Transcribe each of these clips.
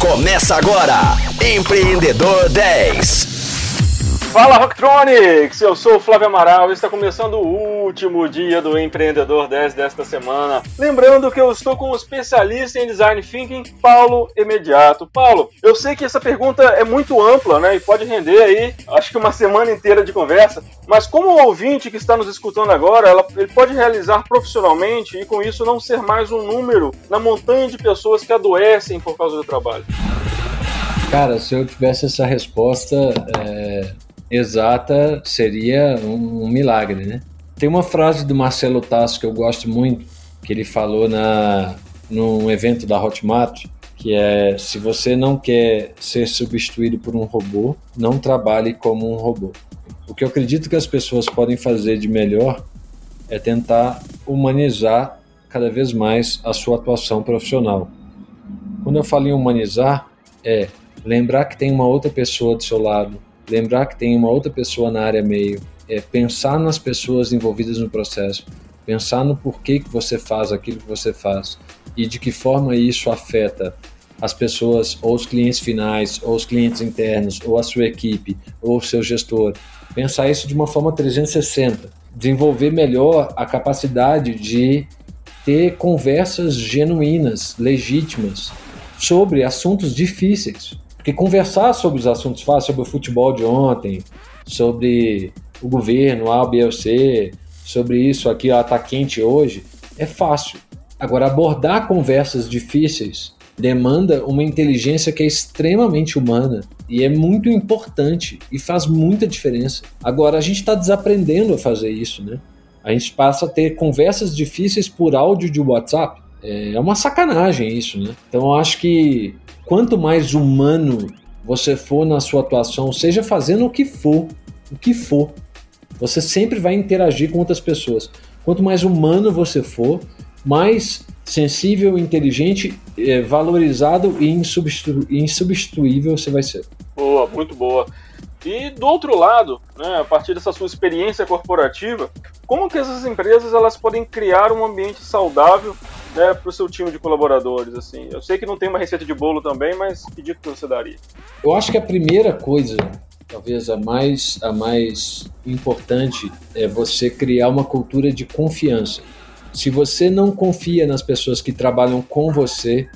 Começa agora, Empreendedor 10. Fala Rocktronics, eu sou o Flávio Amaral e está começando o último dia do Empreendedor 10 desta semana. Lembrando que eu estou com o especialista em Design Thinking, Paulo Imediato. Paulo, eu sei que essa pergunta é muito ampla, né, e pode render aí, acho que uma semana inteira de conversa, mas como o ouvinte que está nos escutando agora, ela, ele pode realizar profissionalmente e com isso não ser mais um número na montanha de pessoas que adoecem por causa do trabalho. Cara, se eu tivesse essa resposta, é exata seria um, um, milagre, né? Tem uma frase do Marcelo Tasso que eu gosto muito, que ele falou na num evento da Hotmart, que é se você não quer ser substituído por um robô, não trabalhe como um robô. O que eu acredito que as pessoas podem fazer de melhor é tentar humanizar cada vez mais a sua atuação profissional. Quando eu falo em humanizar, é lembrar que tem uma outra pessoa do seu lado, lembrar que tem uma outra pessoa na área meio, é pensar nas pessoas envolvidas no processo, pensar no porquê que você faz aquilo que você faz e de que forma isso afeta as pessoas, ou os clientes finais, ou os clientes internos, ou a sua equipe, ou o seu gestor. Pensar isso de uma forma 360, desenvolver melhor a capacidade de ter conversas genuínas, legítimas, sobre assuntos difíceis. Porque conversar sobre os assuntos fáceis, sobre o futebol de ontem, sobre o governo, A, B C, sobre isso aqui, ó, tá quente hoje, é fácil. Agora, abordar conversas difíceis demanda uma inteligência que é extremamente humana e é muito importante e faz muita diferença. Agora, a gente está desaprendendo a fazer isso, né? A gente passa a ter conversas difíceis por áudio de WhatsApp. É uma sacanagem isso, né? Então, eu acho que quanto mais humano você for na sua atuação, seja fazendo o que for, o que for, você sempre vai interagir com outras pessoas. Quanto mais humano você for, mais sensível, inteligente, é, valorizado e insubstitu insubstituível você vai ser. Boa, muito boa. E do outro lado, né, a partir dessa sua experiência corporativa, como que essas empresas elas podem criar um ambiente saudável né, para o seu time de colaboradores? Assim, eu sei que não tem uma receita de bolo também, mas que dica que você daria? Eu acho que a primeira coisa, talvez a mais a mais importante, é você criar uma cultura de confiança. Se você não confia nas pessoas que trabalham com você,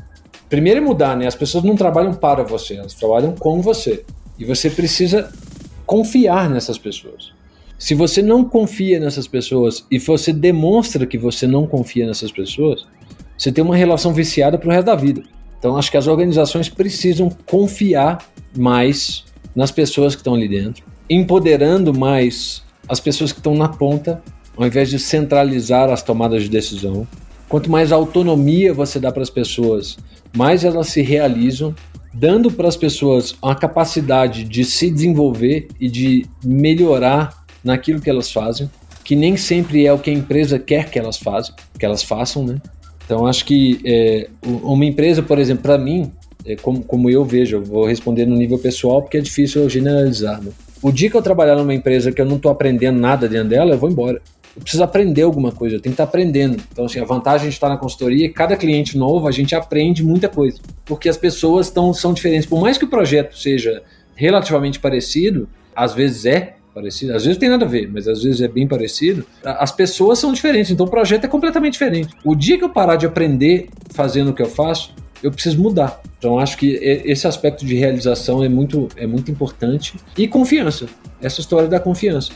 primeiro é mudar, né? As pessoas não trabalham para você, elas trabalham com você. E você precisa confiar nessas pessoas. Se você não confia nessas pessoas e você demonstra que você não confia nessas pessoas, você tem uma relação viciada para o resto da vida. Então, acho que as organizações precisam confiar mais nas pessoas que estão ali dentro, empoderando mais as pessoas que estão na ponta, ao invés de centralizar as tomadas de decisão. Quanto mais autonomia você dá para as pessoas, mais elas se realizam, dando para as pessoas a capacidade de se desenvolver e de melhorar naquilo que elas fazem, que nem sempre é o que a empresa quer que elas façam, que elas façam, né? Então acho que é, uma empresa, por exemplo, para mim, como, como eu vejo, eu vou responder no nível pessoal porque é difícil eu generalizar. Né? O dia que eu trabalhar numa empresa que eu não estou aprendendo nada dentro dela, eu vou embora. Eu preciso aprender alguma coisa, eu tenho que estar tá aprendendo. Então, assim, a vantagem de estar na consultoria, cada cliente novo, a gente aprende muita coisa. Porque as pessoas tão, são diferentes. Por mais que o projeto seja relativamente parecido, às vezes é, parecido. Às vezes tem nada a ver, mas às vezes é bem parecido. As pessoas são diferentes, então o projeto é completamente diferente. O dia que eu parar de aprender fazendo o que eu faço, eu preciso mudar. Então acho que esse aspecto de realização é muito, é muito importante. E confiança. Essa história da confiança.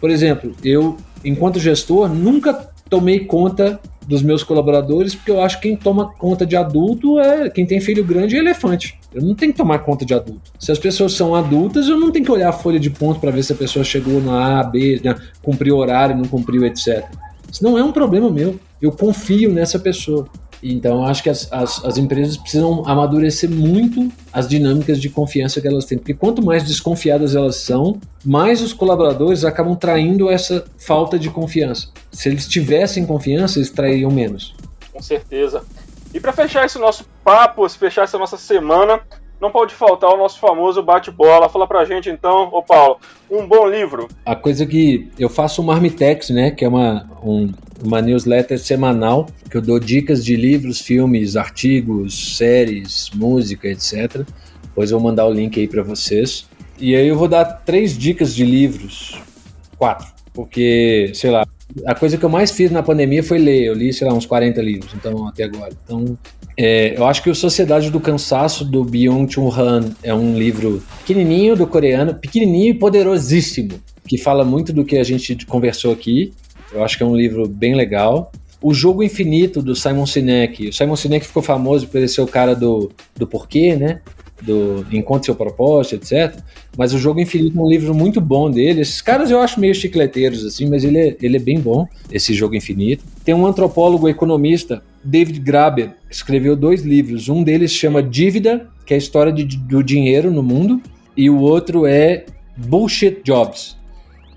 Por exemplo, eu, enquanto gestor, nunca tomei conta dos meus colaboradores, porque eu acho que quem toma conta de adulto é quem tem filho grande é elefante. Eu não tenho que tomar conta de adulto. Se as pessoas são adultas, eu não tenho que olhar a folha de ponto para ver se a pessoa chegou na A, B, né, cumpriu horário, não cumpriu, etc. Isso não é um problema meu. Eu confio nessa pessoa. Então, acho que as, as, as, empresas precisam amadurecer muito as dinâmicas de confiança que elas têm. Porque quanto mais desconfiadas elas são, mais os colaboradores acabam traindo essa falta de confiança. Se eles tivessem confiança, eles trairiam menos. Com certeza. E para fechar esse nosso papo, fechar essa nossa semana, não pode faltar o nosso famoso bate-bola. Fala pra gente então, ô Paulo, um bom livro. A coisa que eu faço o Marmitex, né, que é uma, um, uma newsletter semanal, que eu dou dicas de livros, filmes, artigos, séries, música, etc. Depois eu vou mandar o link aí para vocês. E aí eu vou dar três dicas de livros, quatro, porque, sei lá, a coisa que eu mais fiz na pandemia foi ler. Eu li, sei lá, uns 40 livros, então, até agora. Então, é, eu acho que o Sociedade do Cansaço, do Byung-Chul Han, é um livro pequenininho do coreano, pequenininho e poderosíssimo, que fala muito do que a gente conversou aqui. Eu acho que é um livro bem legal. O Jogo Infinito, do Simon Sinek. O Simon Sinek ficou famoso por ser o cara do, do porquê, né? Do Encontre Seu Propósito, etc. Mas o Jogo Infinito é um livro muito bom dele. Esses caras eu acho meio chicleteiros, assim, mas ele é, ele é bem bom, esse Jogo Infinito. Tem um antropólogo economista, David Graeber, escreveu dois livros. Um deles chama Dívida, que é a história de, do dinheiro no mundo, e o outro é Bullshit Jobs,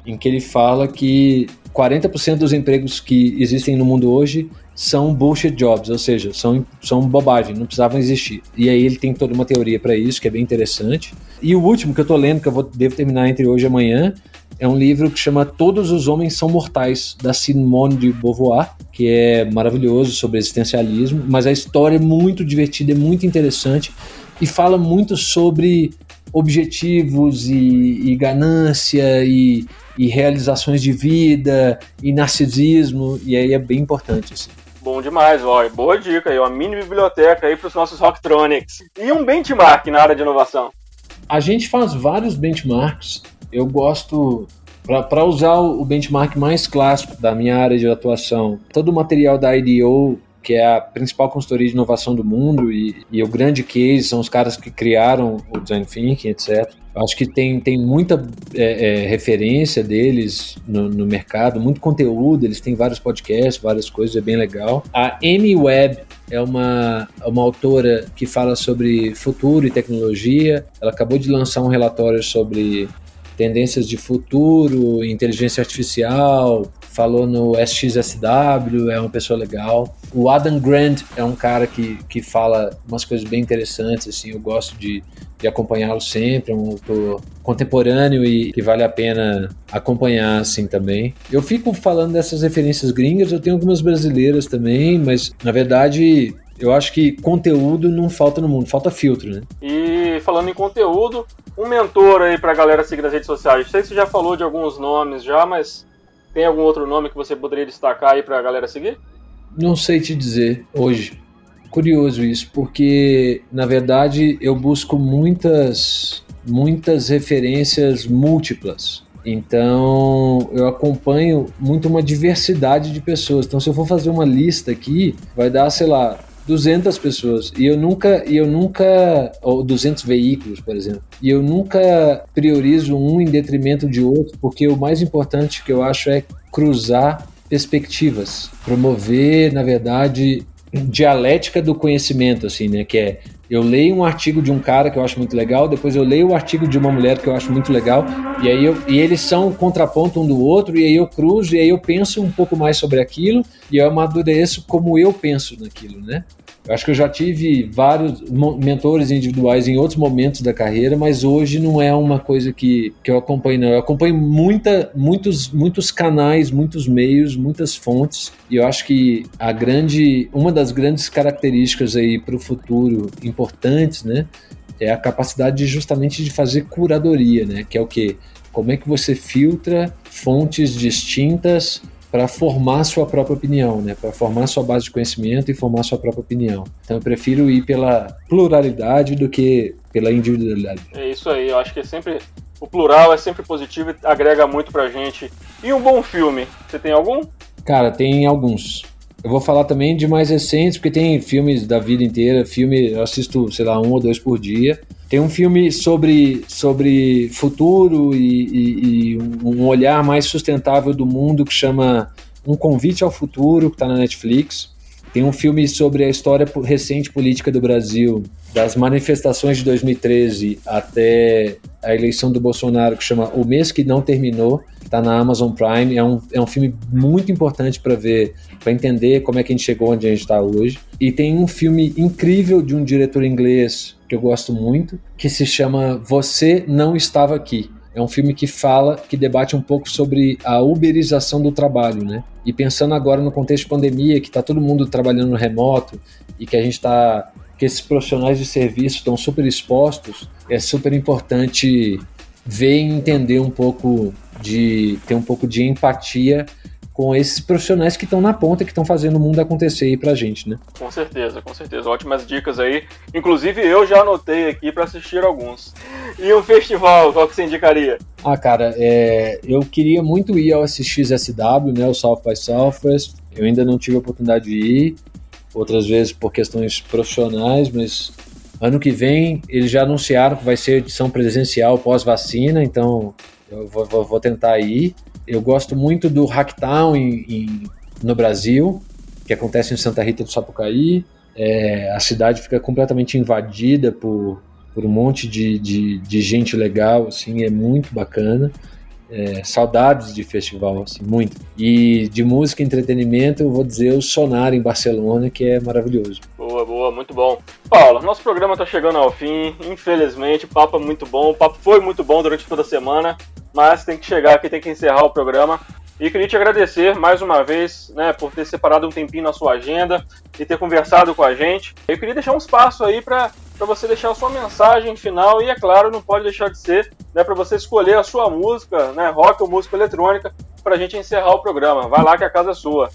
em que ele fala que 40% dos empregos que existem no mundo hoje são bullshit jobs, ou seja, são, são bobagem, não precisavam existir. E aí ele tem toda uma teoria para isso, que é bem interessante. E o último que eu tô lendo, que eu vou, devo terminar entre hoje e amanhã, é um livro que chama Todos os Homens São Mortais, da Simone de Beauvoir, que é maravilhoso sobre existencialismo, mas a história é muito divertida, é muito interessante e fala muito sobre objetivos e, e ganância e, e, realizações de vida e narcisismo, e aí é bem importante. Assim. Bom demais, ó. Boa dica aí, uma mini biblioteca aí para os nossos Rocktronics. E um benchmark na área de inovação. A gente faz vários benchmarks. Eu gosto para usar o benchmark mais clássico da minha área de atuação, todo o material da IDO que é a principal consultoria de inovação do mundo e, e, o grande case são os caras que criaram o design thinking, etc. Acho que tem, tem muita é, é, referência deles no, no, mercado, muito conteúdo, eles têm vários podcasts, várias coisas, é bem legal. A Amy Webb é uma, uma autora que fala sobre futuro e tecnologia. Ela acabou de lançar um relatório sobre tendências de futuro, inteligência artificial, falou no SXSW, é uma pessoa legal. O Adam Grant é um cara que, que fala umas coisas bem interessantes, assim, eu gosto de, de acompanhá-lo sempre, é um autor contemporâneo e que vale a pena acompanhar, assim, também. Eu fico falando dessas referências gringas, eu tenho algumas brasileiras também, mas, na verdade, eu acho que conteúdo não falta no mundo, falta filtro, né? E falando em conteúdo, um mentor aí pra galera seguir nas redes sociais. Sei que você já falou de alguns nomes já, mas tem algum outro nome que você poderia destacar aí pra galera seguir? Não sei te dizer hoje. Curioso isso, porque na verdade eu busco muitas muitas referências múltiplas. Então, eu acompanho muito uma diversidade de pessoas. Então, se eu for fazer uma lista aqui, vai dar, sei lá, 200 pessoas e eu nunca e eu nunca ou 200 veículos, por exemplo. E eu nunca priorizo um em detrimento de outro, porque o mais importante que eu acho é cruzar perspectivas, promover, na verdade, dialética do conhecimento assim, né, que é eu leio um artigo de um cara que eu acho muito legal, depois eu leio o artigo de uma mulher que eu acho muito legal, e aí eu, e eles são contraponto um do outro, e aí eu cruzo, e aí eu penso um pouco mais sobre aquilo, e eu amadureço como eu penso naquilo, né? Eu acho que eu já tive vários mentores individuais em outros momentos da carreira, mas hoje não é uma coisa que, que eu acompanho, não. Eu acompanho muita, muitos, muitos canais, muitos meios, muitas fontes, e eu acho que a grande, uma das grandes características aí para o futuro importantes, né, é a capacidade de, justamente de fazer curadoria, né, que é o que? Como é que você filtra fontes distintas para formar sua própria opinião, né? Para formar sua base de conhecimento e formar sua própria opinião. Então eu prefiro ir pela pluralidade do que pela individualidade. É isso aí, eu acho que é sempre o plural é sempre positivo e agrega muito pra gente. E um bom filme, você tem algum? Cara, tem alguns. Eu vou falar também de mais recentes, porque tem filmes da vida inteira, filme, eu assisto, sei lá, um ou dois por dia. Tem um filme sobre, sobre futuro e, e, e um olhar mais sustentável do mundo que chama Um Convite ao Futuro, que está na Netflix. Tem um filme sobre a história recente política do Brasil, das manifestações de 2013 até a eleição do Bolsonaro, que chama O Mês Que Não Terminou, está na Amazon Prime. É um, é um filme muito importante para ver, para entender como é que a gente chegou onde a gente está hoje. E tem um filme incrível de um diretor inglês que eu gosto muito, que se chama Você Não Estava Aqui. É um filme que fala, que debate um pouco sobre a uberização do trabalho, né? E pensando agora no contexto de pandemia, que está todo mundo trabalhando remoto e que a gente está que esses profissionais de serviço estão super expostos, é super importante ver e entender um pouco de ter um pouco de empatia com esses profissionais que estão na ponta, que estão fazendo o mundo acontecer aí pra gente, né? Com certeza, com certeza. Ótimas dicas aí. Inclusive eu já anotei aqui para assistir alguns. E um festival, qual que você indicaria? Ah, cara, é... eu queria muito ir ao SXSW, né, o South by Southwest. Eu ainda não tive a oportunidade de ir, outras vezes por questões profissionais, mas ano que vem eles já anunciaram que vai ser edição presencial pós-vacina, então eu vou, vou, vou tentar ir. Eu gosto muito do Hacktown em, em, no Brasil, que acontece em Santa Rita do Sapucaí. É, a cidade fica completamente invadida por, por um monte de, de, de gente legal, assim, é muito bacana. É, saudades de festival, assim, muito. E de música e entretenimento, eu vou dizer o Sonar em Barcelona, que é maravilhoso. Boa, boa, muito bom. Paula, nosso programa está chegando ao fim, infelizmente, o papo é muito bom, o papo foi muito bom durante toda a semana mas tem que chegar aqui, tem que encerrar o programa. E queria te agradecer mais uma vez, né, por ter separado um tempinho na sua agenda e ter conversado com a gente. Eu queria deixar um espaço aí para você deixar sua mensagem final e, é claro, não pode deixar de ser, né, para você escolher a sua música, né, rock ou música eletrônica, para a gente encerrar o programa. Vai lá que a casa é sua.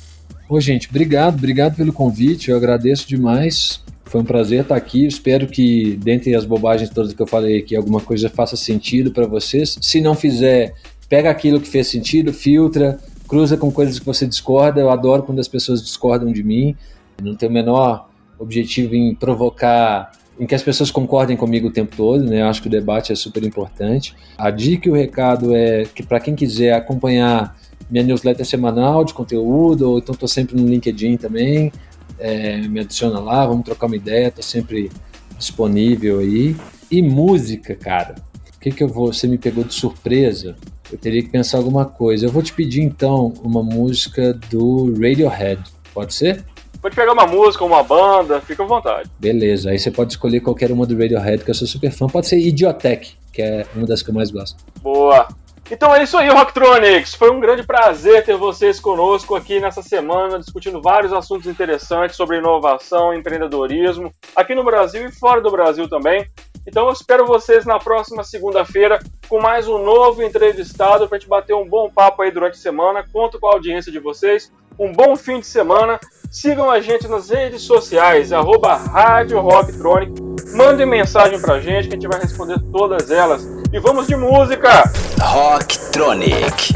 Ô, gente, obrigado, obrigado pelo convite, eu agradeço demais. Foi um prazer estar aqui. Espero que, dentre as bobagens todas que eu falei aqui, alguma coisa faça sentido para vocês. Se não fizer, pega aquilo que fez sentido, filtra, cruza com coisas que você discorda. Eu adoro quando as pessoas discordam de mim. não tenho o menor objetivo em provocar, em que as pessoas concordem comigo o tempo todo, né? Eu acho que o debate é super importante. A dica e o recado é que para quem quiser acompanhar minha newsletter semanal de conteúdo, ou então estou sempre no LinkedIn também, é, me adiciona lá, vamos trocar uma ideia, tô sempre disponível aí. E música, cara, o que que eu vou? Você me pegou de surpresa. Eu teria que pensar alguma coisa. Eu vou te pedir então uma música do Radiohead. Pode ser? Pode pegar uma música, uma banda, fica à vontade. Beleza, aí você pode escolher qualquer uma do Radiohead, que eu sou super fã. Pode ser Idiotech, que é uma das que eu mais gosto. Boa! Então é isso aí, Rocktronics. Foi um grande prazer ter vocês conosco aqui nessa semana, discutindo vários assuntos interessantes sobre inovação, empreendedorismo, aqui no Brasil e fora do Brasil também. Então eu espero vocês na próxima segunda-feira com mais um novo entrevistado para a gente bater um bom papo aí durante a semana. Conto com a audiência de vocês. Um bom fim de semana. Sigam a gente nas redes sociais, arroba Rádio Rocktronic. Mandem mensagem pra gente que a gente vai responder todas elas. E vamos de música! Rocktronic.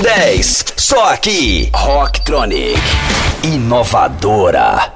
10, só aqui, Rocktronic, inovadora.